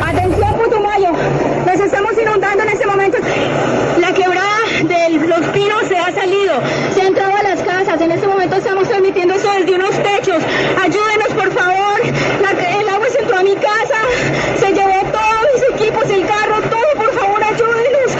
Atención Putumayo, nos estamos inundando en este momento. La quebrada de los pinos se ha salido, se ha entrado a las casas. En este momento estamos transmitiendo eso desde unos techos. Ayúdenos por favor. El agua se entró a mi casa, se llevó todos mis equipos, el carro, todo. Por favor, ayúdenos.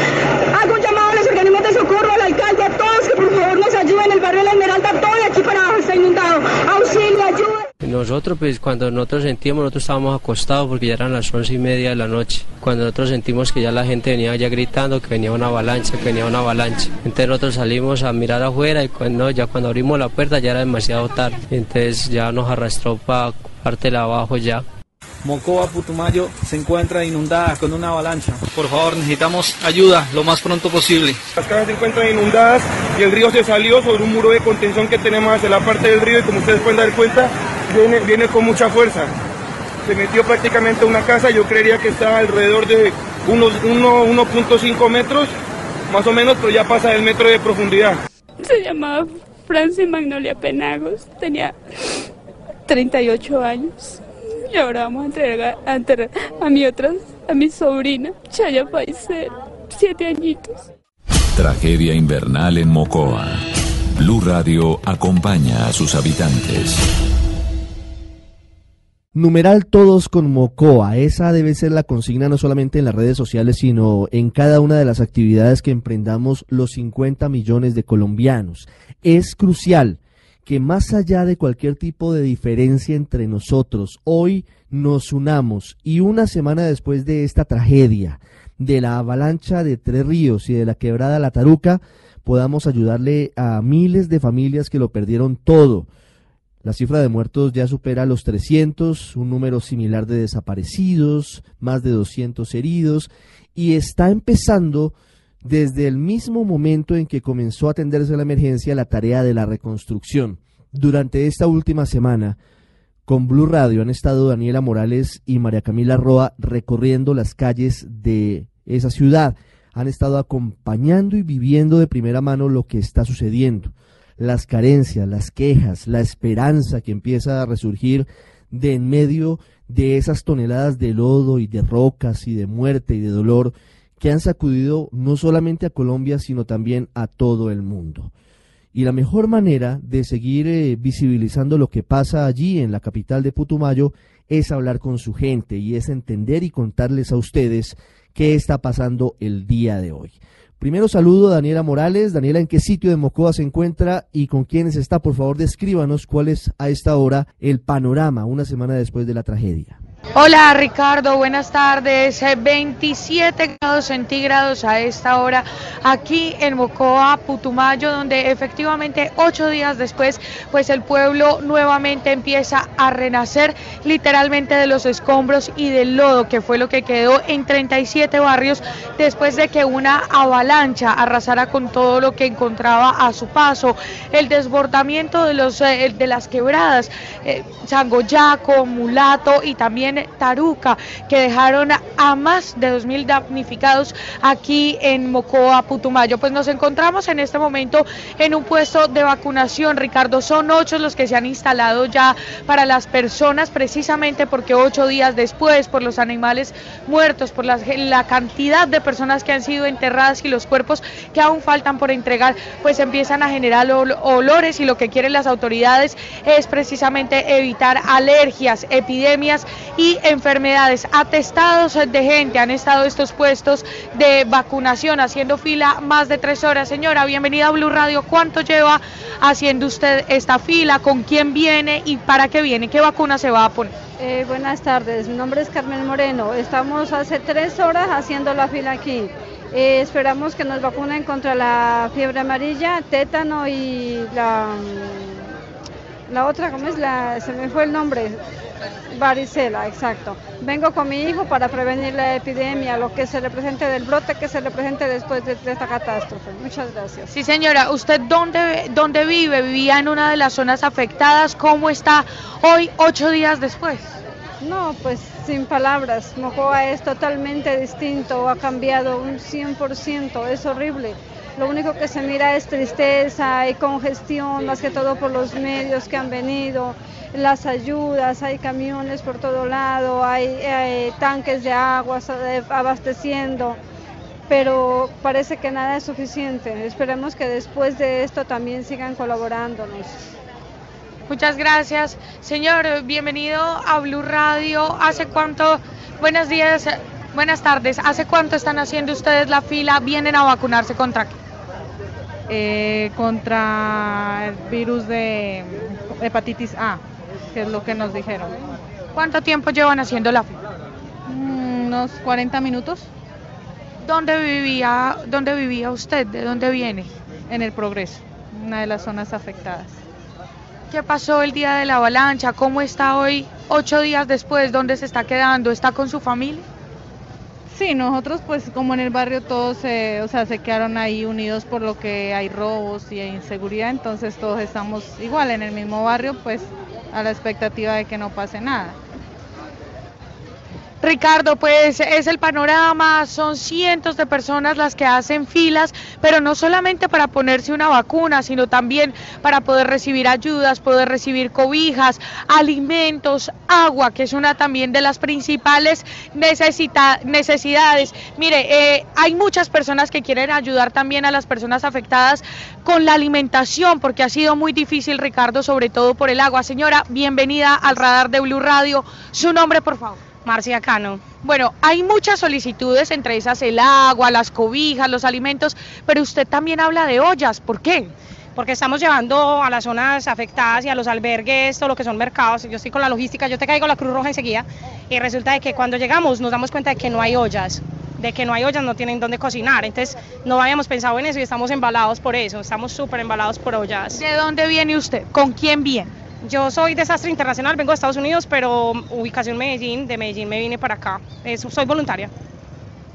Hago un llamado a los organismos de socorro, al alcalde, a todos que por favor nos ayuden. El barrio de la Esmeralda, todo de aquí para abajo está inundado. Auxilio, ayuda. Nosotros, pues cuando nosotros sentíamos, nosotros estábamos acostados porque ya eran las once y media de la noche. Cuando nosotros sentimos que ya la gente venía ya gritando que venía una avalancha, que venía una avalancha. Entonces nosotros salimos a mirar afuera y cuando, ya cuando abrimos la puerta ya era demasiado tarde. Entonces ya nos arrastró para parte de abajo ya. Mocoa, Putumayo se encuentra inundada con una avalancha. Por favor, necesitamos ayuda lo más pronto posible. Las casas se encuentran inundadas y el río se salió sobre un muro de contención que tenemos hacia la parte del río y como ustedes pueden dar cuenta, viene, viene con mucha fuerza. Se metió prácticamente a una casa, yo creería que está alrededor de unos uno- 1.5 metros, más o menos, pero ya pasa del metro de profundidad. Se llamaba Francis Magnolia Penagos, tenía 38 años. Y ahora vamos a entregar a, enterrar a mi otra, a mi sobrina, Chaya Paisel, siete añitos. Tragedia invernal en Mocoa. Blue Radio acompaña a sus habitantes. Numeral todos con Mocoa. Esa debe ser la consigna no solamente en las redes sociales, sino en cada una de las actividades que emprendamos los 50 millones de colombianos. Es crucial que más allá de cualquier tipo de diferencia entre nosotros, hoy nos unamos y una semana después de esta tragedia, de la avalancha de Tres Ríos y de la quebrada La Taruca, podamos ayudarle a miles de familias que lo perdieron todo. La cifra de muertos ya supera los 300, un número similar de desaparecidos, más de 200 heridos, y está empezando desde el mismo momento en que comenzó a atenderse la emergencia la tarea de la reconstrucción. Durante esta última semana, con Blue Radio han estado Daniela Morales y María Camila Roa recorriendo las calles de esa ciudad. Han estado acompañando y viviendo de primera mano lo que está sucediendo las carencias, las quejas, la esperanza que empieza a resurgir de en medio de esas toneladas de lodo y de rocas y de muerte y de dolor que han sacudido no solamente a Colombia, sino también a todo el mundo. Y la mejor manera de seguir eh, visibilizando lo que pasa allí en la capital de Putumayo es hablar con su gente y es entender y contarles a ustedes qué está pasando el día de hoy. Primero saludo a Daniela Morales. Daniela, ¿en qué sitio de Mocoa se encuentra y con quiénes está? Por favor, descríbanos cuál es a esta hora el panorama una semana después de la tragedia. Hola Ricardo, buenas tardes. Eh, 27 grados centígrados a esta hora aquí en Mocoa, Putumayo, donde efectivamente ocho días después, pues el pueblo nuevamente empieza a renacer literalmente de los escombros y del lodo, que fue lo que quedó en 37 barrios después de que una avalancha arrasara con todo lo que encontraba a su paso. El desbordamiento de, los, eh, de las quebradas, eh, Sangoyaco, Mulato y también Taruca, que dejaron a más de 2.000 damnificados aquí en Mocoa, Putumayo. Pues nos encontramos en este momento en un puesto de vacunación, Ricardo. Son ocho los que se han instalado ya para las personas, precisamente porque ocho días después, por los animales muertos, por la, la cantidad de personas que han sido enterradas y los cuerpos que aún faltan por entregar, pues empiezan a generar ol olores y lo que quieren las autoridades es precisamente evitar alergias, epidemias y enfermedades. Atestados de gente han estado estos puestos de vacunación haciendo fila más de tres horas. Señora, bienvenida a Blue Radio. ¿Cuánto lleva haciendo usted esta fila? ¿Con quién viene y para qué viene? ¿Qué vacuna se va a poner? Eh, buenas tardes, mi nombre es Carmen Moreno. Estamos hace tres horas haciendo la fila aquí. Eh, esperamos que nos vacunen contra la fiebre amarilla, tétano y la, La otra, ¿cómo es? La, se me fue el nombre. Varicela, exacto. Vengo con mi hijo para prevenir la epidemia, lo que se represente del brote que se represente después de, esta catástrofe. Muchas gracias. Sí, señora, ¿usted dónde, dónde vive? ¿Vivía en una de las zonas afectadas? ¿Cómo está hoy, ocho días después? No, pues sin palabras. Mocoa es totalmente distinto, ha cambiado un 100%, es horrible. Lo único que se mira es tristeza y congestión, más que todo por los medios que han venido, las ayudas, hay camiones por todo lado, hay, tanques de agua abasteciendo, pero parece que nada es suficiente. Esperemos que después de esto también sigan colaborándonos. Muchas gracias. Señor, bienvenido a Blue Radio. ¿Hace cuánto? Buenos días, buenas tardes. ¿Hace cuánto están haciendo ustedes la fila? ¿Vienen a vacunarse contra qué? Eh, contra el virus de hepatitis A, que es lo que nos dijeron. ¿Cuánto tiempo llevan haciendo la fila? Mm, unos 40 minutos. ¿Dónde vivía, ¿Dónde vivía usted? ¿De dónde viene? En el Progreso, una de las zonas afectadas. ¿Qué pasó el día de la avalancha? ¿Cómo está hoy, ocho días después? ¿Dónde se está quedando? ¿Está con su familia? Sí, nosotros pues como en el barrio todos o sea, se quedaron ahí unidos por lo que hay robos y inseguridad, entonces todos estamos igual en el mismo barrio pues a la expectativa de que no pase nada. Ricardo, pues es el panorama, son cientos de personas las que hacen filas, pero no solamente para ponerse una vacuna, sino también para poder recibir ayudas, poder recibir cobijas, alimentos, agua, que es una también de las principales necesidades. Mire, eh, hay muchas personas que quieren ayudar también a las personas afectadas con la alimentación, porque ha sido muy difícil, Ricardo, sobre todo por el agua. Señora, bienvenida al radar de Blue Radio. Su nombre, por favor. Marcia Cano. Bueno, hay muchas solicitudes, entre esas el agua, las cobijas, los alimentos, pero usted también habla de ollas. ¿Por qué? Porque estamos llevando a las zonas afectadas y a los albergues todo lo que son mercados. Yo estoy con la logística, yo te caigo la Cruz Roja enseguida y resulta de que cuando llegamos nos damos cuenta de que no hay ollas de que no hay ollas, no tienen dónde cocinar. Entonces no habíamos pensado en eso y estamos embalados por eso, estamos súper embalados por ollas. ¿De dónde viene usted? ¿Con quién viene? Yo soy desastre internacional, vengo de Estados Unidos, pero ubicación Medellín, de Medellín me vine para acá. soy voluntaria.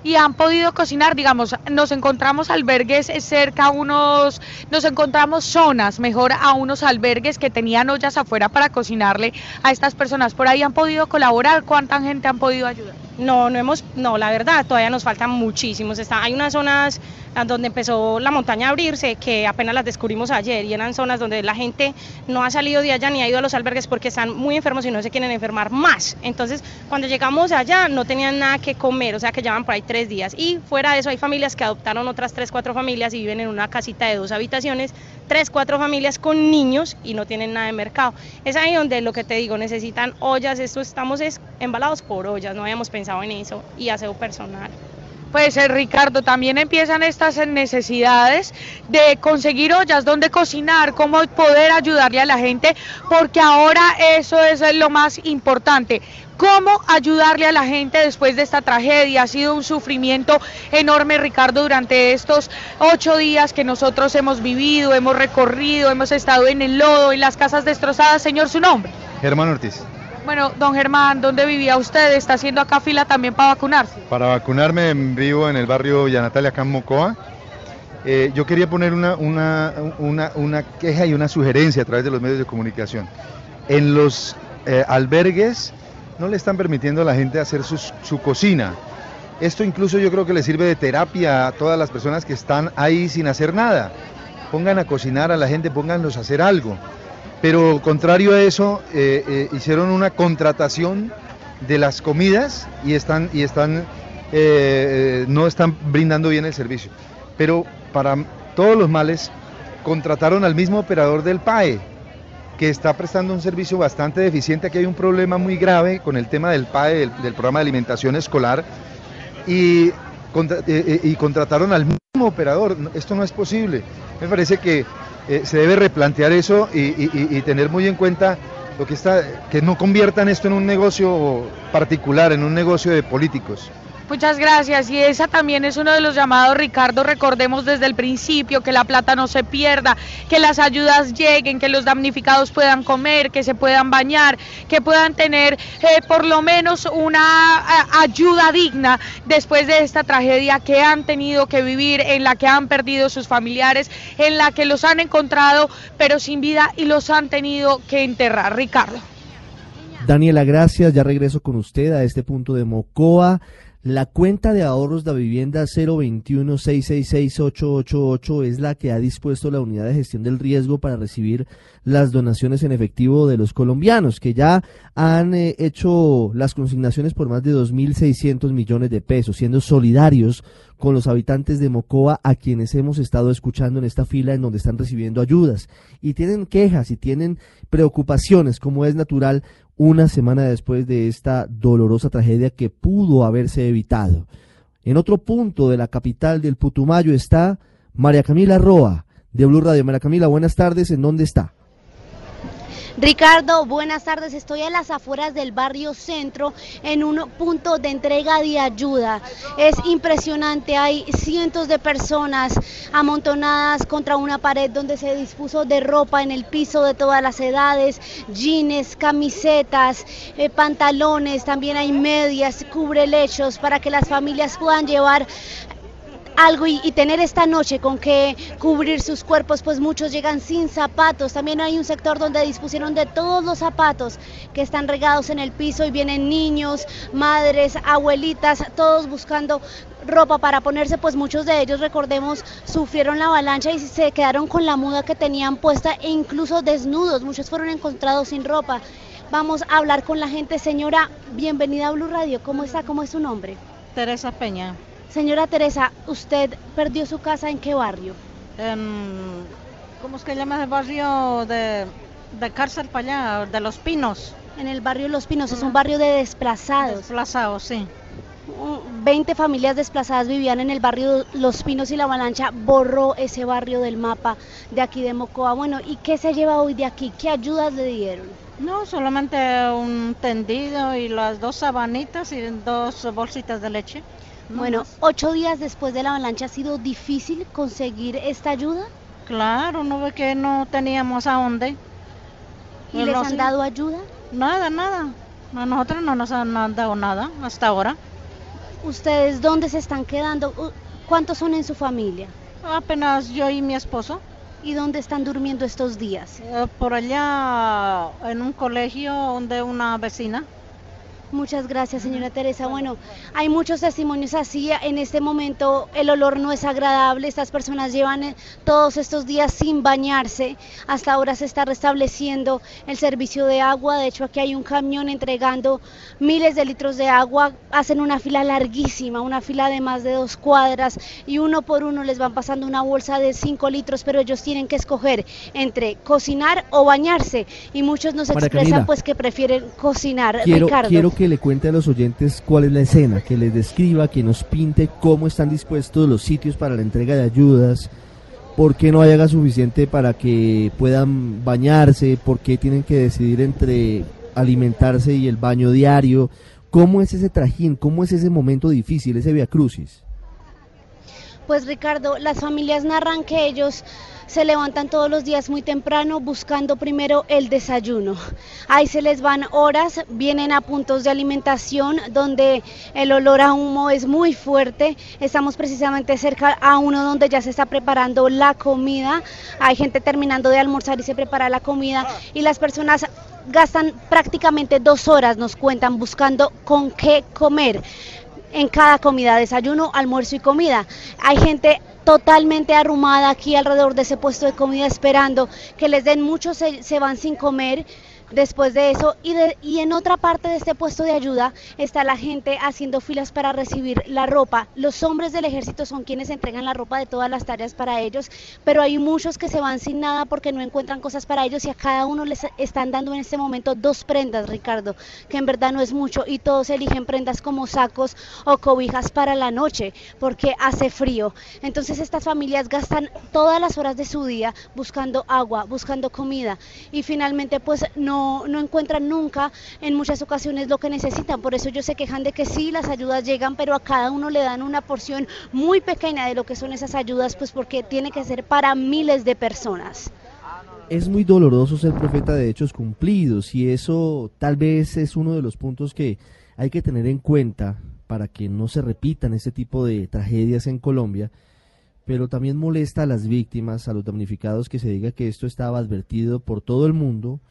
Y han podido cocinar, digamos, nos encontramos albergues cerca a unos, nos encontramos zonas, mejor a unos albergues que tenían ollas afuera para cocinarle a estas personas. Por ahí han podido colaborar, ¿cuánta gente han podido ayudar? No, no hemos, no, la verdad, todavía nos faltan muchísimos. Está, hay unas zonas donde empezó la montaña a abrirse, que apenas las descubrimos ayer, y eran zonas donde la gente no ha salido de allá ni ha ido a los albergues porque están muy enfermos y no se quieren enfermar más. Entonces, cuando llegamos allá no tenían nada que comer, o sea que llevan por ahí tres días. Y fuera de eso hay familias que adoptaron otras tres, cuatro familias y viven en una casita de dos habitaciones, tres, cuatro familias con niños y no tienen nada de mercado. Es ahí donde lo que te digo, necesitan ollas, esto estamos embalados por ollas, no habíamos pensado en eso y aseo personal. Pues eh, Ricardo, también empiezan estas necesidades de conseguir ollas donde cocinar, cómo poder ayudarle a la gente, porque ahora eso es lo más importante. ¿Cómo ayudarle a la gente después de esta tragedia? Ha sido un sufrimiento enorme, Ricardo, durante estos ocho días que nosotros hemos vivido, hemos recorrido, hemos estado en el lodo, en las casas destrozadas. Señor, su nombre. Germán Ortiz. Bueno, don Germán, ¿dónde vivía usted? ¿Está haciendo acá fila también para vacunarse? Para vacunarme vivo en el barrio Villa Natalia, acá en Mocoa. Eh, yo quería poner una, queja y una sugerencia a través de los medios de comunicación. En los eh, albergues no le están permitiendo a la gente hacer su cocina. Esto incluso yo creo que le sirve de terapia a todas las personas que están ahí sin hacer nada. Pongan a cocinar a la gente, pónganlos a hacer algo. Pero contrario a eso, eh, eh, hicieron una contratación de las comidas y están, y están eh, no están brindando bien el servicio. Pero para todos los males, contrataron al mismo operador del PAE, que está prestando un servicio bastante deficiente. Aquí hay un problema muy grave con el tema del PAE, del, programa de alimentación escolar, y, y contrataron al mismo operador. Esto no es posible. Me parece que eh, se debe replantear eso y, tener muy en cuenta lo que está, que no conviertan esto en un negocio particular, en un negocio de políticos. Muchas gracias. Y esa también es uno de los llamados, Ricardo. Recordemos desde el principio que la plata no se pierda, que las ayudas lleguen, que los damnificados puedan comer, que se puedan bañar, que puedan tener eh, por lo menos una ayuda digna después de esta tragedia que han tenido que vivir, en la que han perdido sus familiares, en la que los han encontrado pero sin vida y los han tenido que enterrar. Ricardo. Daniela, gracias. Ya regreso con usted a este punto de Mocoa. La cuenta de ahorros de vivienda 021-666-888 es la que ha dispuesto la unidad de gestión del riesgo para recibir las donaciones en efectivo de los colombianos, que ya han eh, hecho las consignaciones por más de 2.600 millones de pesos, siendo solidarios con los habitantes de Mocoa a quienes hemos estado escuchando en esta fila en donde están recibiendo ayudas. Y tienen quejas y tienen preocupaciones, como es natural, una semana después de esta dolorosa tragedia que pudo haberse evitado. En otro punto de la capital del Putumayo está María Camila Roa, de Blue Radio. María Camila, buenas tardes, ¿en dónde está? Ricardo, buenas tardes. Estoy a las afueras del barrio centro en un punto de entrega de ayuda. Es impresionante, hay cientos de personas amontonadas contra una pared donde se dispuso de ropa en el piso de todas las edades, jeans, camisetas, eh, pantalones, también hay medias, cubre lechos para que las familias puedan llevar algo y, tener esta noche con que cubrir sus cuerpos, pues muchos llegan sin zapatos. También hay un sector donde dispusieron de todos los zapatos que están regados en el piso y vienen niños, madres, abuelitas, todos buscando ropa para ponerse, pues muchos de ellos, recordemos, sufrieron la avalancha y se quedaron con la muda que tenían puesta e incluso desnudos. Muchos fueron encontrados sin ropa. Vamos a hablar con la gente. Señora, bienvenida a Blue Radio. ¿Cómo está? ¿Cómo es su nombre? Teresa Peña. Señora Teresa, ¿usted perdió su casa en qué barrio? ¿Cómo es que llama el barrio de, de cárcel para allá, de Los Pinos? En el barrio Los Pinos, es un barrio de desplazados. Desplazados, sí. 20 familias desplazadas vivían en el barrio Los Pinos y la avalancha borró ese barrio del mapa de aquí de Mocoa. Bueno, ¿y qué se lleva hoy de aquí? ¿Qué ayudas le dieron? No, solamente un tendido y las dos sabanitas y dos bolsitas de leche bueno, ocho días después de la avalancha ha sido difícil conseguir esta ayuda. Claro, no ve que no teníamos a dónde. ¿Y les han dado ayuda? Nada, nada. A nosotros no nos han dado nada hasta ahora. ¿Ustedes dónde se están quedando? ¿Cuántos son en su familia? Apenas yo y mi esposo. ¿Y dónde están durmiendo estos días? Eh, por allá en un colegio donde una vecina. Muchas gracias, señora Teresa. Bueno, hay muchos testimonios así. En este momento el olor no es agradable. Estas personas llevan eh, todos estos días sin bañarse. Hasta ahora se está restableciendo el servicio de agua. De hecho, aquí hay un camión entregando miles de litros de agua. Hacen una fila larguísima, una fila de más de dos cuadras y uno por uno les van pasando una bolsa de cinco litros, pero ellos tienen que escoger entre cocinar o bañarse. Y muchos nos expresan pues que prefieren cocinar. Ricardo que le cuente a los oyentes cuál es la escena, que les describa, que nos pinte cómo están dispuestos los sitios para la entrega de ayudas, por qué no hay agua suficiente para que puedan bañarse, por qué tienen que decidir entre alimentarse y el baño diario. ¿Cómo es ese trajín? ¿Cómo es ese momento difícil, ese via crucis? Pues Ricardo, las familias narran que ellos se levantan todos los días muy temprano buscando primero el desayuno. Ahí se les van horas, vienen a puntos de alimentación donde el olor a humo es muy fuerte. Estamos precisamente cerca a uno donde ya se está preparando la comida. Hay gente terminando de almorzar y se prepara la comida y las personas gastan prácticamente dos horas, nos cuentan, buscando con qué comer en cada comida, desayuno, almuerzo y comida. Hay gente totalmente arrumada aquí alrededor de ese puesto de comida esperando que les den mucho, se, van sin comer después de eso. Y, y en otra parte de este puesto de ayuda está la gente haciendo filas para recibir la ropa. Los hombres del ejército son quienes entregan la ropa de todas las tareas para ellos, pero hay muchos que se van sin nada porque no encuentran cosas para ellos y a cada uno les están dando en este momento dos prendas, Ricardo, que en verdad no es mucho y todos eligen prendas como sacos o cobijas para la noche porque hace frío. Entonces estas familias gastan todas las horas de su día buscando agua, buscando comida y finalmente pues no no, encuentran nunca en muchas ocasiones lo que necesitan. Por eso ellos se quejan de que sí, las ayudas llegan, pero a cada uno le dan una porción muy pequeña de lo que son esas ayudas, pues porque tiene que ser para miles de personas. Es muy doloroso ser profeta de hechos cumplidos y eso tal vez es uno de los puntos que hay que tener en cuenta para que no se repitan ese tipo de tragedias en Colombia, pero también molesta a las víctimas, a los damnificados que se diga que esto estaba advertido por todo el mundo.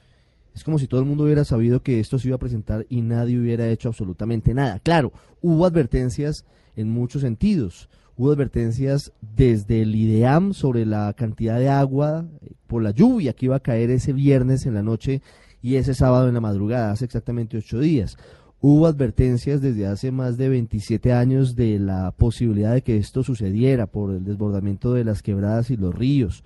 Es como si todo el mundo hubiera sabido que esto se iba a presentar y nadie hubiera hecho absolutamente nada. Claro, hubo advertencias en muchos sentidos. Hubo advertencias desde el IDEAM sobre la cantidad de agua eh, por la lluvia que iba a caer ese viernes en la noche y ese sábado en la madrugada, hace exactamente ocho días. Hubo advertencias desde hace más de 27 años de la posibilidad de que esto sucediera por el desbordamiento de las quebradas y los ríos.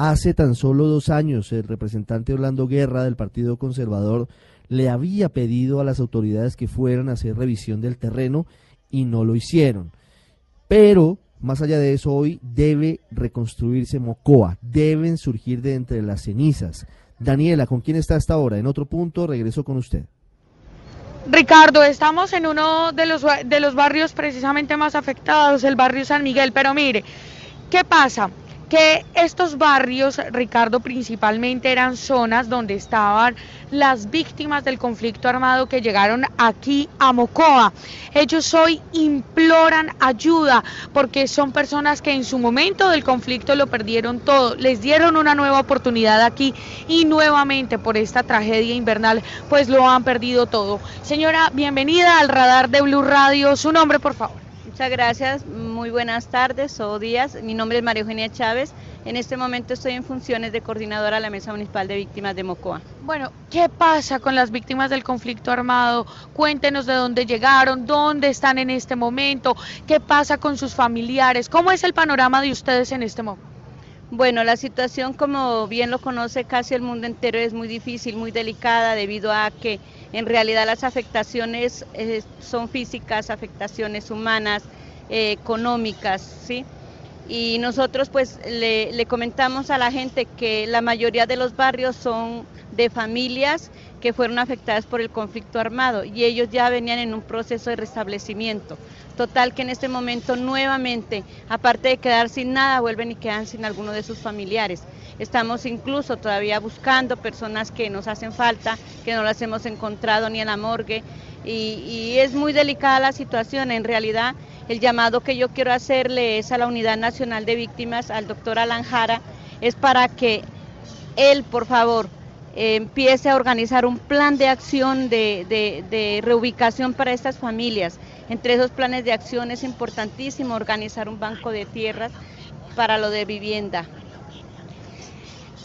Hace tan solo dos años el representante Orlando Guerra del Partido Conservador le había pedido a las autoridades que fueran a hacer revisión del terreno y no lo hicieron. Pero, más allá de eso, hoy debe reconstruirse Mocoa, deben surgir de entre las cenizas. Daniela, ¿con quién está hasta ahora? En otro punto, regreso con usted. Ricardo, estamos en uno de los, de los barrios precisamente más afectados, el barrio San Miguel, pero mire, ¿qué pasa? Que estos barrios, Ricardo, principalmente eran zonas donde estaban las víctimas del conflicto armado que llegaron aquí a Mocoa. Ellos hoy imploran ayuda porque son personas que en su momento del conflicto lo perdieron todo, les dieron una nueva oportunidad aquí y nuevamente por esta tragedia invernal pues lo han perdido todo. Señora, bienvenida al radar de Blue Radio. Su nombre, por favor. Muchas gracias, muy buenas tardes o días. Mi nombre es María Eugenia Chávez. En este momento estoy en funciones de coordinadora de la Mesa Municipal de Víctimas de Mocoa. Bueno, ¿qué pasa con las víctimas del conflicto armado? Cuéntenos de dónde llegaron, dónde están en este momento, qué pasa con sus familiares, cómo es el panorama de ustedes en este momento. Bueno, la situación, como bien lo conoce casi el mundo entero, es muy difícil, muy delicada, debido a que en realidad las afectaciones eh, son físicas, afectaciones humanas, eh, económicas, ¿sí? Y nosotros pues le, le comentamos a la gente que la mayoría de los barrios son de familias que fueron afectadas por el conflicto armado y ellos ya venían en un proceso de restablecimiento. Total que en este momento nuevamente, aparte de quedar sin nada, vuelven y quedan sin alguno de sus familiares. Estamos incluso todavía buscando personas que nos hacen falta, que no las hemos encontrado ni en la morgue. Y, es muy delicada la situación. En realidad, el llamado que yo quiero hacerle es a la Unidad Nacional de Víctimas, al doctor Alan Jara, es para que él, por favor, empiece a organizar un plan de acción de, reubicación para estas familias. Entre esos planes de acción es importantísimo organizar un banco de tierras para lo de vivienda.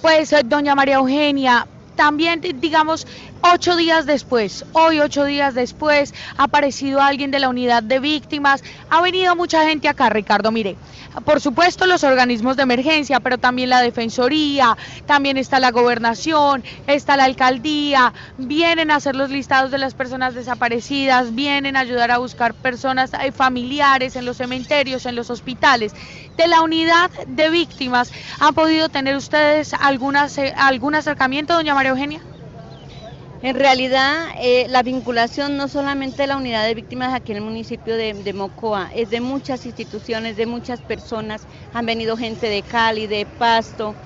Pues, doña María Eugenia, también, digamos, ocho días después, hoy ocho días después, ha aparecido alguien de la unidad de víctimas, ha venido mucha gente acá, Ricardo, mire, por supuesto los organismos de emergencia, pero también la Defensoría, también está la gobernación, está la alcaldía, vienen a hacer los listados de las personas desaparecidas, vienen a ayudar a buscar personas eh, familiares en los cementerios, en los hospitales. De la unidad de víctimas, ¿han podido tener ustedes algunas, eh, algún acercamiento, doña María Eugenia? En realidad, eh, la vinculación no solamente de la unidad de víctimas aquí en el municipio de, Mocoa, es de muchas instituciones, de muchas personas. Han venido gente de Cali, de Pasto,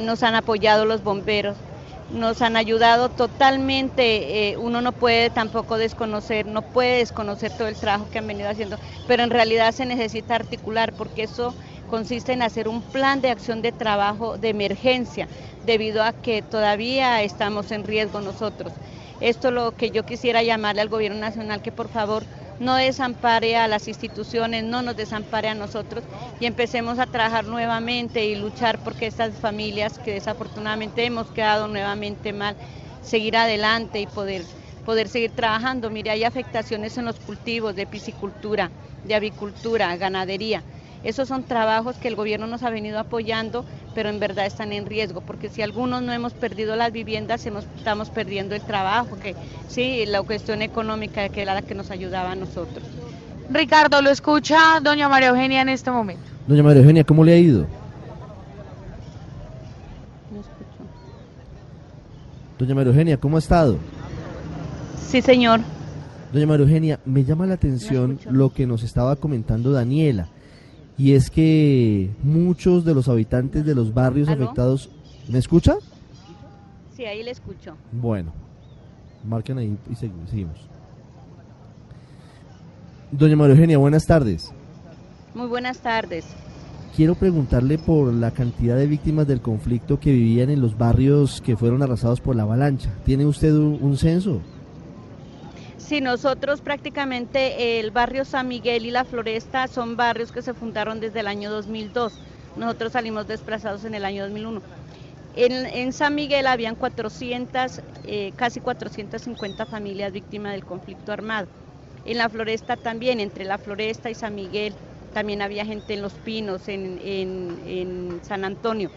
nos han apoyado los bomberos, nos han ayudado totalmente. Eh, uno no puede tampoco desconocer, no puede desconocer todo el trabajo que han venido haciendo, pero en realidad se necesita articular porque eso consiste en hacer un plan de acción de trabajo de emergencia debido a que todavía estamos en riesgo nosotros. Esto es lo que yo quisiera llamarle al gobierno nacional que por favor no desampare a las instituciones, no nos desampare a nosotros y empecemos a trabajar nuevamente y luchar porque estas familias que desafortunadamente hemos quedado nuevamente mal, seguir adelante y poder, poder seguir trabajando. Mire, hay afectaciones en los cultivos de piscicultura, de avicultura, ganadería. Esos son trabajos que el gobierno nos ha venido apoyando, pero en verdad están en riesgo, porque si algunos no hemos perdido las viviendas, estamos perdiendo el trabajo, que sí, la cuestión económica que era la que nos ayudaba a nosotros. Ricardo, lo escucha doña María Eugenia en este momento. Doña María Eugenia, ¿cómo le ha ido? Doña María Eugenia, ¿cómo ha estado? Sí, señor. Doña María Eugenia, me llama la atención lo que nos estaba comentando Daniela, y es que muchos de los habitantes de los barrios ¿Aló? afectados... ¿Me escucha? Sí, ahí le escucho. Bueno, marquen ahí y segui- seguimos. Doña María Eugenia, buenas tardes. Muy buenas tardes. Quiero preguntarle por la cantidad de víctimas del conflicto que vivían en los barrios que fueron arrasados por la avalancha. ¿Tiene usted un, un censo? Sí, nosotros prácticamente el barrio San Miguel y la Floresta son barrios que se fundaron desde el año 2002. Nosotros salimos desplazados en el año 2001. En, San Miguel habían 400, eh, casi 450 familias víctimas del conflicto armado. En la Floresta también, entre la Floresta y San Miguel, también había gente en Los Pinos, en San Antonio,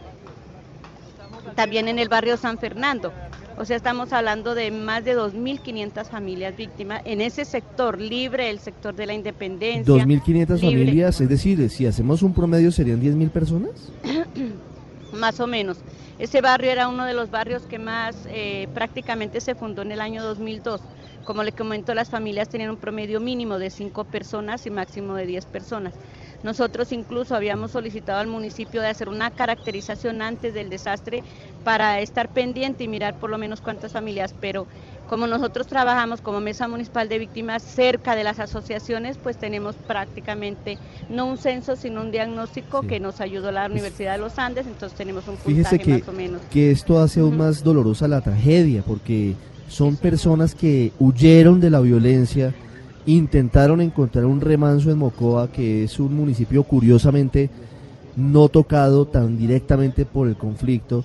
también en el barrio San Fernando. O sea, estamos hablando de más de 2.500 familias víctimas en ese sector libre, el sector de la independencia. 2.500 libre. familias, es decir, si hacemos un promedio serían 10.000 personas. más o menos. Ese barrio era uno de los barrios que más eh, prácticamente se fundó en el año 2002. Como le comento, las familias tenían un promedio mínimo de 5 personas y máximo de 10 personas. Nosotros incluso habíamos solicitado al municipio de hacer una caracterización antes del desastre para estar pendiente y mirar por lo menos cuántas familias, pero como nosotros trabajamos como Mesa Municipal de Víctimas cerca de las asociaciones, pues tenemos prácticamente no un censo, sino un diagnóstico que nos ayudó la Universidad de los Andes, entonces tenemos un puntaje que, más o menos. que esto hace aún más dolorosa la tragedia, porque son personas que huyeron de la violencia, intentaron encontrar un remanso en Mocoa, que es un municipio curiosamente no tocado tan directamente por el conflicto,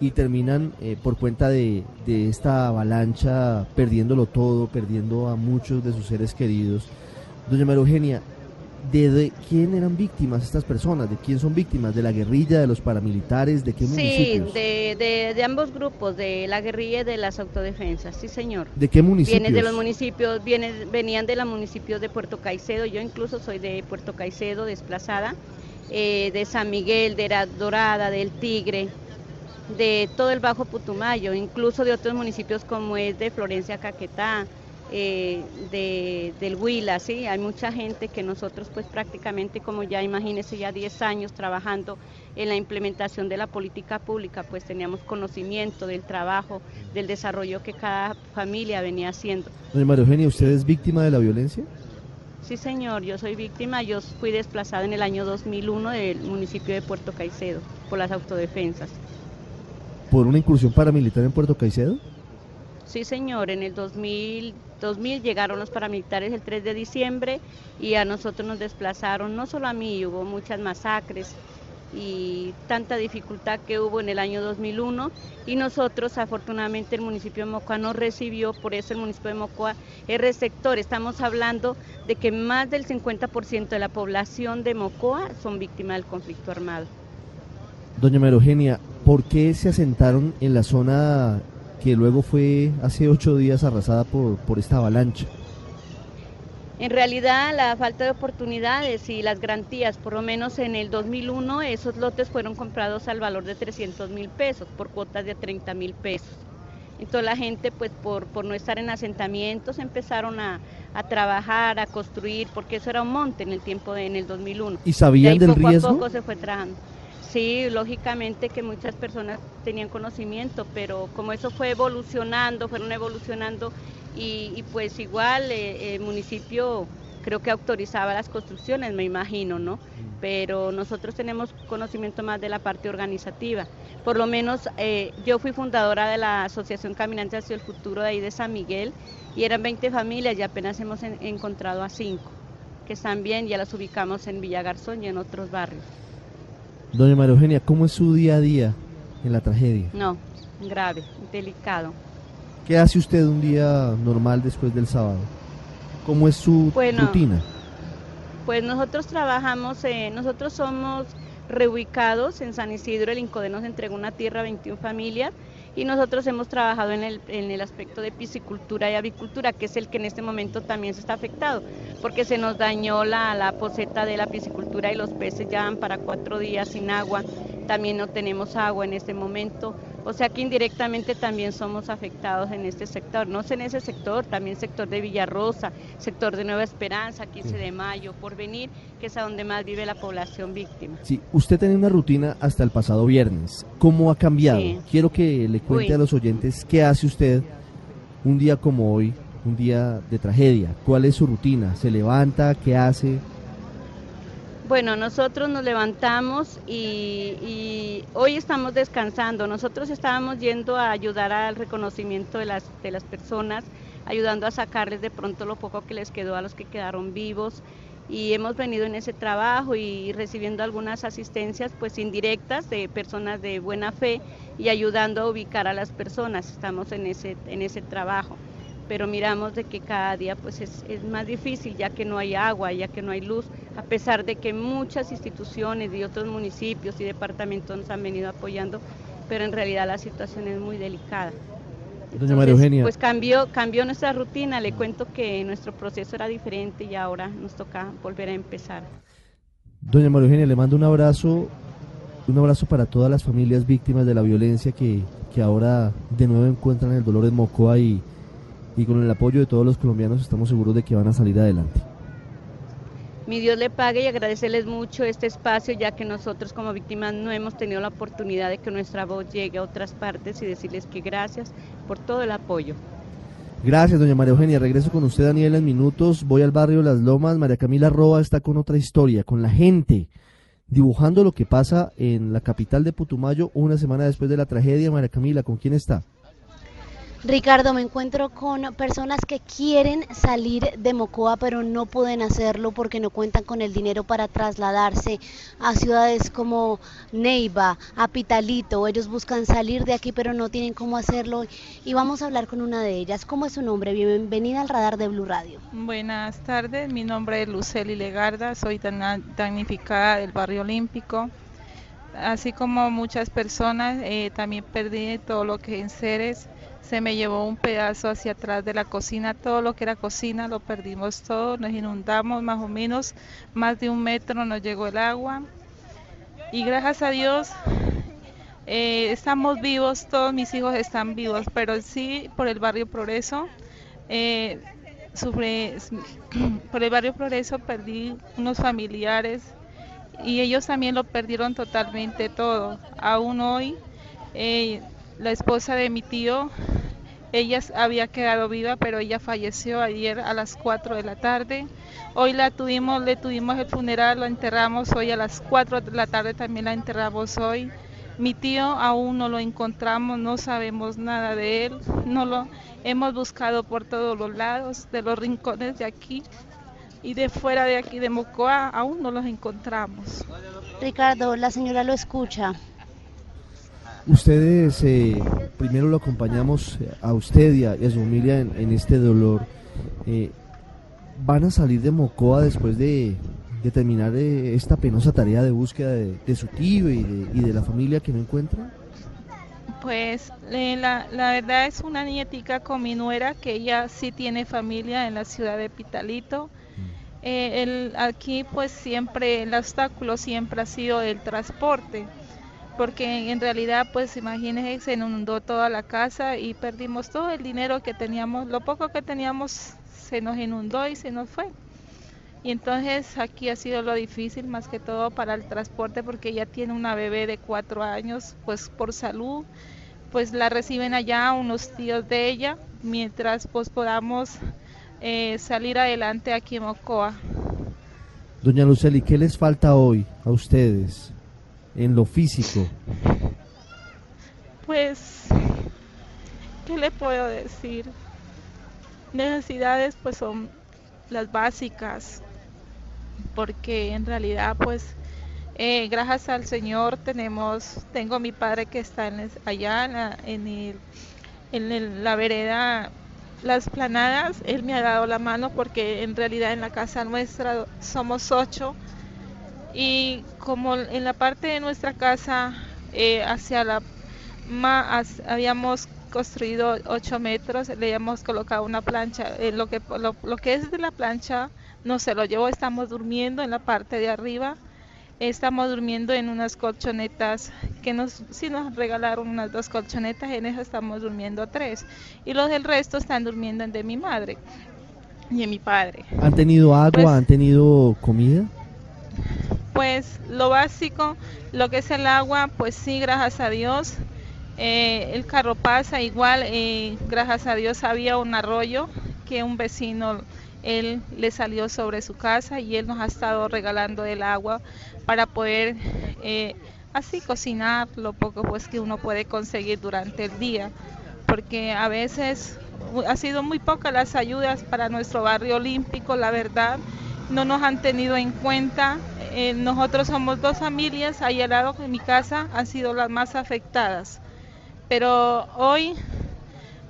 y terminan eh, por cuenta de, de esta avalancha perdiéndolo todo, perdiendo a muchos de sus seres queridos. Doña María Eugenia, ¿de, de quién eran víctimas estas personas? ¿De quién son víctimas? ¿De la guerrilla, de los paramilitares? ¿De qué Sí, municipios? de, de ambos grupos, de la guerrilla y de las autodefensas, sí señor. ¿De qué municipios? Vienen de los municipios, vienen, venían de los municipios de Puerto Caicedo, yo incluso soy de Puerto Caicedo, desplazada, eh, de San Miguel, de La Dorada, del Tigre, de todo el Bajo Putumayo, incluso de otros municipios como es de Florencia Caquetá, eh, de, del Huila, sí, hay mucha gente que nosotros pues prácticamente como ya imagínense ya 10 años trabajando en la implementación de la política pública, pues teníamos conocimiento del trabajo, del desarrollo que cada familia venía haciendo. Doña María Eugenia, ¿usted es víctima de la violencia? Sí, señor, yo soy víctima, yo fui desplazada en el año 2001 del municipio de Puerto Caicedo por las autodefensas. ¿Por una incursión paramilitar en Puerto Caicedo? Sí, señor, en el 2000, 2000 llegaron los paramilitares el 3 de diciembre y a nosotros nos desplazaron, no solo a mí, hubo muchas masacres y tanta dificultad que hubo en el año 2001 y nosotros afortunadamente el municipio de Mocoa nos recibió, por eso el municipio de Mocoa es receptor, estamos hablando de que más del 50% de la población de Mocoa son víctimas del conflicto armado. Doña María Eugenia, ¿por qué se asentaron en la zona que luego fue hace ocho días arrasada por, por esta avalancha? En realidad, la falta de oportunidades y las garantías, por lo menos en el 2001, esos lotes fueron comprados al valor de 300 mil pesos por cuotas de 30 mil pesos. Entonces la gente, pues por, por no estar en asentamientos, empezaron a, a trabajar, a construir, porque eso era un monte en el tiempo de, en el 2001. ¿Y sabían De ahí del poco riesgo? a poco se fue trabajando. Sí, lógicamente que muchas personas tenían conocimiento, pero como eso fue evolucionando, fueron evolucionando y, y pues igual eh, el municipio creo que autorizaba las construcciones, me imagino, ¿no? Pero nosotros tenemos conocimiento más de la parte organizativa. Por lo menos eh, yo fui fundadora de la Asociación Caminantes hacia el Futuro de ahí de San Miguel y eran 20 familias y apenas hemos en- encontrado a 5 que están bien, ya las ubicamos en Villa Garzón y en otros barrios. Doña María Eugenia, ¿cómo es su día a día en la tragedia? No, grave, delicado. ¿Qué hace usted un día normal después del sábado? ¿Cómo es su Bueno, rutina? Pues nosotros trabajamos, eh, nosotros somos reubicados en San Isidro, el INCODE nos entregó una tierra a 21 familias y nosotros hemos trabajado en el, en el aspecto de piscicultura y avicultura, que es el que en este momento también se está afectado, porque se nos dañó la, la poseta de la piscicultura y los peces ya van para cuatro días sin agua, también no tenemos agua en este momento, O sea que indirectamente también somos afectados en este sector, no sé en ese sector, también sector de Villarrosa, sector de Nueva Esperanza, 15 de mayo, por venir, que es a donde más vive la población víctima. Sí, usted tenía una rutina hasta el pasado viernes. ¿Cómo ha cambiado? Quiero que le cuente a los oyentes qué hace usted un día como hoy, un día de tragedia. ¿Cuál es su rutina? ¿Se levanta? ¿Qué hace? Bueno, nosotros nos levantamos y, hoy estamos descansando. Nosotros estábamos yendo a ayudar al reconocimiento de las, de las personas, ayudando a sacarles de pronto lo poco que les quedó a los que quedaron vivos y hemos venido en ese trabajo y recibiendo algunas asistencias pues indirectas de personas de buena fe y ayudando a ubicar a las personas. Estamos en ese, en ese trabajo pero miramos de que cada día pues es, más difícil ya que no hay agua, ya que no hay luz, a pesar de que muchas instituciones y otros municipios y departamentos nos han venido apoyando, pero en realidad la situación es muy delicada. Doña María Eugenia. Pues cambió, cambió nuestra rutina, le cuento que nuestro proceso era diferente y ahora nos toca volver a empezar. Doña María Eugenia, le mando un abrazo, un abrazo para todas las familias víctimas de la violencia que, que ahora de nuevo encuentran el dolor en Mocoa y, y con el apoyo de todos los colombianos estamos seguros de que van a salir adelante. Mi Dios le pague y agradecerles mucho este espacio, ya que nosotros como víctimas no hemos tenido la oportunidad de que nuestra voz llegue a otras partes y decirles que gracias por todo el apoyo. Gracias, doña María Eugenia. Regreso con usted, Daniela, en minutos. Voy al barrio Las Lomas. María Camila Roa está con otra historia, con la gente, dibujando lo que pasa en la capital de Putumayo una semana después de la tragedia. María Camila, ¿con quién está? Ricardo, me encuentro con personas que quieren salir de Mocoa, pero no pueden hacerlo porque no cuentan con el dinero para trasladarse a ciudades como Neiva, a Pitalito. Ellos buscan salir de aquí, pero no tienen cómo hacerlo. Y vamos a hablar con una de ellas. ¿Cómo es su nombre? Bienvenida al radar de Blue Radio. Buenas tardes, mi nombre es Luceli Legarda, soy damnificada del barrio olímpico así como muchas personas, eh, también perdí todo lo que en seres se me llevó un pedazo hacia atrás de la cocina, todo lo que era cocina lo perdimos todo, nos inundamos más o menos, más de un metro nos llegó el agua y gracias a Dios eh, estamos vivos, todos mis hijos están vivos, pero sí por el barrio Progreso, eh, por el barrio Progreso perdí unos familiares y ellos también lo perdieron totalmente todo, aún hoy. Eh, la esposa de mi tío, ella había quedado viva, pero ella falleció ayer a las 4 de la tarde. Hoy la tuvimos, le tuvimos el funeral, lo enterramos hoy a las 4 de la tarde, también la enterramos hoy. Mi tío aún no lo encontramos, no sabemos nada de él, no lo hemos buscado por todos los lados, de los rincones de aquí y de fuera de aquí de Mocoa, aún no los encontramos. Ricardo, la señora lo escucha. Ustedes, eh, primero lo acompañamos a usted y a, su familia en, este dolor. Eh, ¿Van a salir de Mocoa después de, terminar eh, esta penosa tarea de búsqueda de, su tío y de, la familia que no encuentran? Pues la, la, verdad es una nietica con mi nuera que ella sí tiene familia en la ciudad de Pitalito. Mm. el, aquí pues siempre el obstáculo siempre ha sido el transporte porque en realidad pues imagínense se inundó toda la casa y perdimos todo el dinero que teníamos, lo poco que teníamos se nos inundó y se nos fue. Y entonces aquí ha sido lo difícil más que todo para el transporte porque ella tiene una bebé de cuatro años, pues por salud, pues la reciben allá unos tíos de ella mientras pues podamos eh, salir adelante aquí en Mocoa. Doña Luceli, ¿qué les falta hoy a ustedes? En lo físico? Pues, ¿qué le puedo decir? Necesidades pues son las básicas, porque en realidad pues eh, gracias al Señor tenemos, tengo mi padre que está en, allá en, el, en la vereda las planadas, él me ha dado la mano porque en realidad en la casa nuestra somos ocho y como en la parte de nuestra casa eh, hacia la más habíamos construido 8 metros, le hemos colocado una plancha, eh, lo, que, lo, que es de la plancha no se lo llevó, estamos durmiendo en la parte de arriba, estamos durmiendo en unas colchonetas que nos, sí nos regalaron unas dos colchonetas, en esas estamos durmiendo tres. Y los del resto están durmiendo en de mi madre y en mi padre. ¿Han tenido agua? Pues- ¿Han tenido comida? Pues lo básico, lo que es el agua, pues sí, gracias a Dios. Eh, el carro pasa igual, eh, gracias a Dios había un arroyo que un vecino, él le salió sobre su casa y él nos ha estado regalando el agua para poder eh, así cocinar lo poco pues que uno puede conseguir durante el día, porque a veces ha sido muy pocas las ayudas para nuestro barrio olímpico, la verdad, no nos han tenido en cuenta. Eh, nosotros somos dos familias, ahí al lado de mi casa han sido las más afectadas. Pero hoy,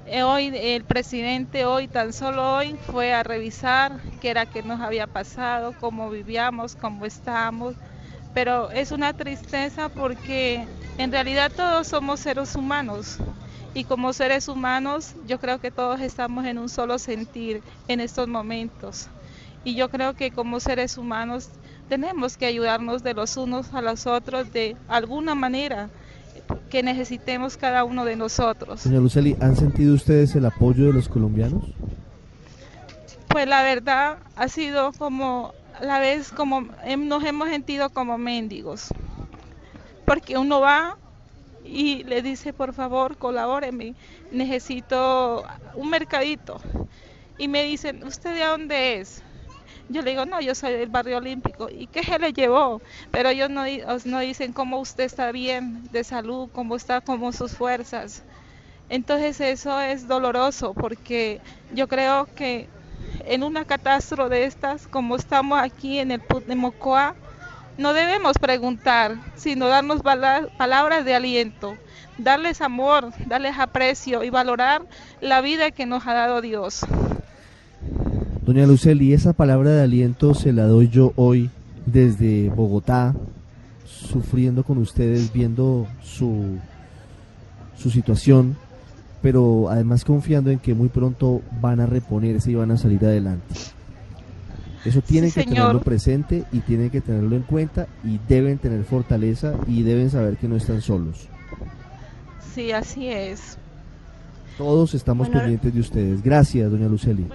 eh, hoy el presidente, hoy, tan solo hoy, fue a revisar qué era que nos había pasado, cómo vivíamos, cómo estábamos. Pero es una tristeza porque en realidad todos somos seres humanos y como seres humanos yo creo que todos estamos en un solo sentir en estos momentos. Y yo creo que como seres humanos tenemos que ayudarnos de los unos a los otros de alguna manera que necesitemos cada uno de nosotros. Señor Luceli, ¿han sentido ustedes el apoyo de los colombianos? Pues la verdad ha sido como la vez como nos hemos sentido como mendigos. Porque uno va y le dice, por favor, colabóreme, necesito un mercadito. Y me dicen, ¿usted de dónde es? Yo le digo, no, yo soy del barrio olímpico. ¿Y qué se le llevó? Pero ellos no, dicen cómo usted está bien de salud, cómo está, cómo sus fuerzas. Entonces eso es doloroso porque yo creo que en una catástrofe de estas, como estamos aquí en el de Mocoa, no debemos preguntar, sino darnos palabras de aliento, darles amor, darles aprecio y valorar la vida que nos ha dado Dios. Doña Luceli, esa palabra de aliento se la doy yo hoy desde Bogotá, sufriendo con ustedes, viendo su, su situación, pero además confiando en que muy pronto van a reponerse y van a salir adelante. Eso tienen Sí, que señor. tenerlo presente y tienen que tenerlo en cuenta y deben tener fortaleza y deben saber que no están solos. Sí, así es. Todos estamos Bueno, pendientes de ustedes. Gracias, doña Luceli.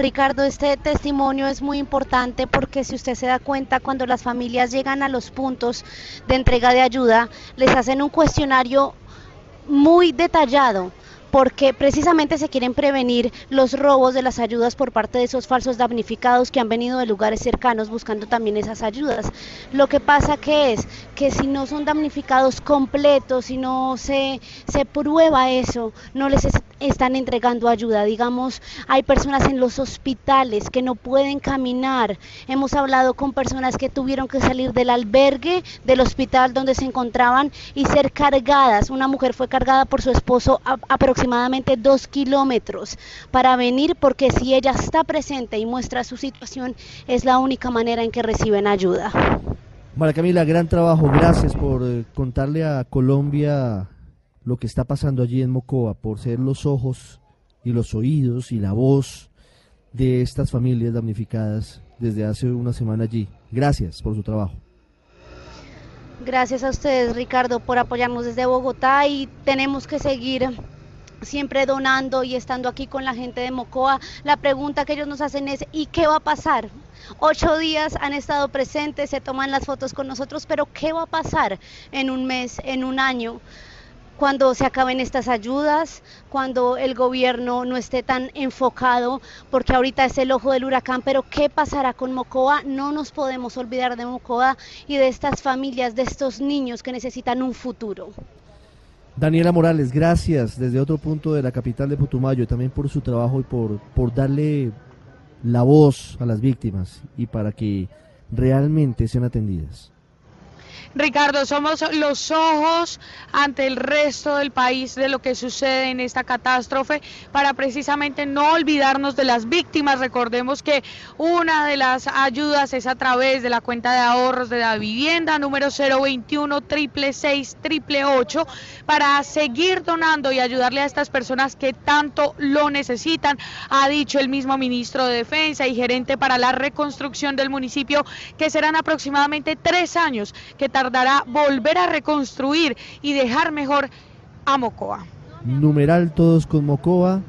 Ricardo, este testimonio es muy importante porque si usted se da cuenta, cuando las familias llegan a los puntos de entrega de ayuda, les hacen un cuestionario muy detallado porque precisamente se quieren prevenir los robos de las ayudas por parte de esos falsos damnificados que han venido de lugares cercanos buscando también esas ayudas. Lo que pasa que es que si no son damnificados completos, si no se, se prueba eso, no les es- están entregando ayuda. Digamos, hay personas en los hospitales que no pueden caminar. Hemos hablado con personas que tuvieron que salir del albergue del hospital donde se encontraban y ser cargadas. Una mujer fue cargada por su esposo a- aproximadamente dos kilómetros para venir porque si ella está presente y muestra su situación es la única manera en que reciben ayuda. María Camila, gran trabajo. Gracias por eh, contarle a Colombia lo que está pasando allí en Mocoa, por ser los ojos y los oídos y la voz de estas familias damnificadas desde hace una semana allí. Gracias por su trabajo. Gracias a ustedes, Ricardo, por apoyarnos desde Bogotá y tenemos que seguir siempre donando y estando aquí con la gente de Mocoa. La pregunta que ellos nos hacen es, ¿y qué va a pasar? Ocho días han estado presentes, se toman las fotos con nosotros, pero ¿qué va a pasar en un mes, en un año? Cuando se acaben estas ayudas, cuando el gobierno no esté tan enfocado, porque ahorita es el ojo del huracán, pero ¿qué pasará con Mocoa? No nos podemos olvidar de Mocoa y de estas familias, de estos niños que necesitan un futuro. Daniela Morales, gracias desde otro punto de la capital de Putumayo, también por su trabajo y por, por darle la voz a las víctimas y para que realmente sean atendidas. Ricardo, somos los ojos ante el resto del país de lo que sucede en esta catástrofe para precisamente no olvidarnos de las víctimas. Recordemos que una de las ayudas es a través de la cuenta de ahorros de la vivienda número 021 triple triple para seguir donando y ayudarle a estas personas que tanto lo necesitan, ha dicho el mismo ministro de Defensa y gerente para la reconstrucción del municipio, que serán aproximadamente tres años que tardará volver a reconstruir y dejar mejor a Mocoa. Numeral todos con Mocoa,